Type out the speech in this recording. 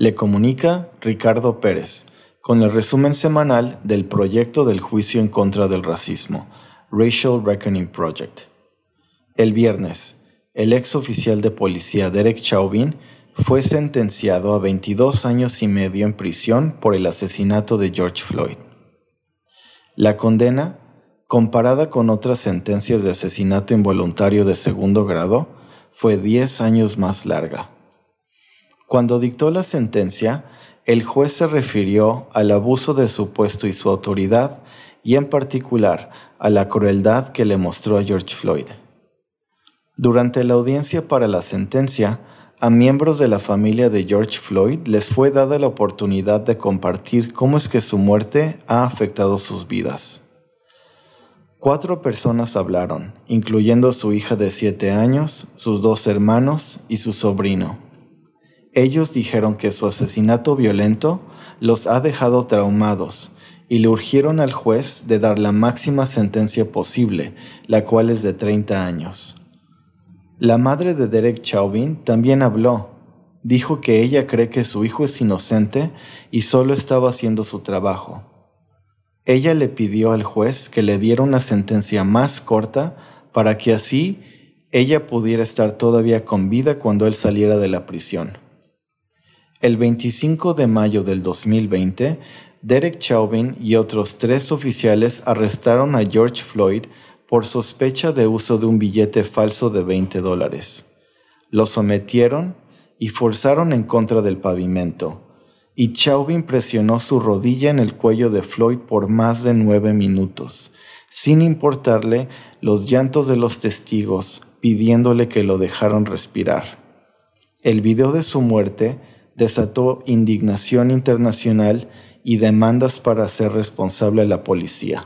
Le comunica Ricardo Pérez con el resumen semanal del proyecto del juicio en contra del racismo, Racial Reckoning Project. El viernes, el ex oficial de policía Derek Chauvin fue sentenciado a 22 años y medio en prisión por el asesinato de George Floyd. La condena, comparada con otras sentencias de asesinato involuntario de segundo grado, fue 10 años más larga. Cuando dictó la sentencia, el juez se refirió al abuso de su puesto y su autoridad y en particular a la crueldad que le mostró a George Floyd. Durante la audiencia para la sentencia, a miembros de la familia de George Floyd les fue dada la oportunidad de compartir cómo es que su muerte ha afectado sus vidas. Cuatro personas hablaron, incluyendo su hija de siete años, sus dos hermanos y su sobrino. Ellos dijeron que su asesinato violento los ha dejado traumados y le urgieron al juez de dar la máxima sentencia posible, la cual es de 30 años. La madre de Derek Chauvin también habló. Dijo que ella cree que su hijo es inocente y solo estaba haciendo su trabajo. Ella le pidió al juez que le diera una sentencia más corta para que así ella pudiera estar todavía con vida cuando él saliera de la prisión. El 25 de mayo del 2020, Derek Chauvin y otros tres oficiales arrestaron a George Floyd por sospecha de uso de un billete falso de 20 dólares. Lo sometieron y forzaron en contra del pavimento, y Chauvin presionó su rodilla en el cuello de Floyd por más de nueve minutos, sin importarle los llantos de los testigos pidiéndole que lo dejaran respirar. El video de su muerte desató indignación internacional y demandas para ser responsable a la policía.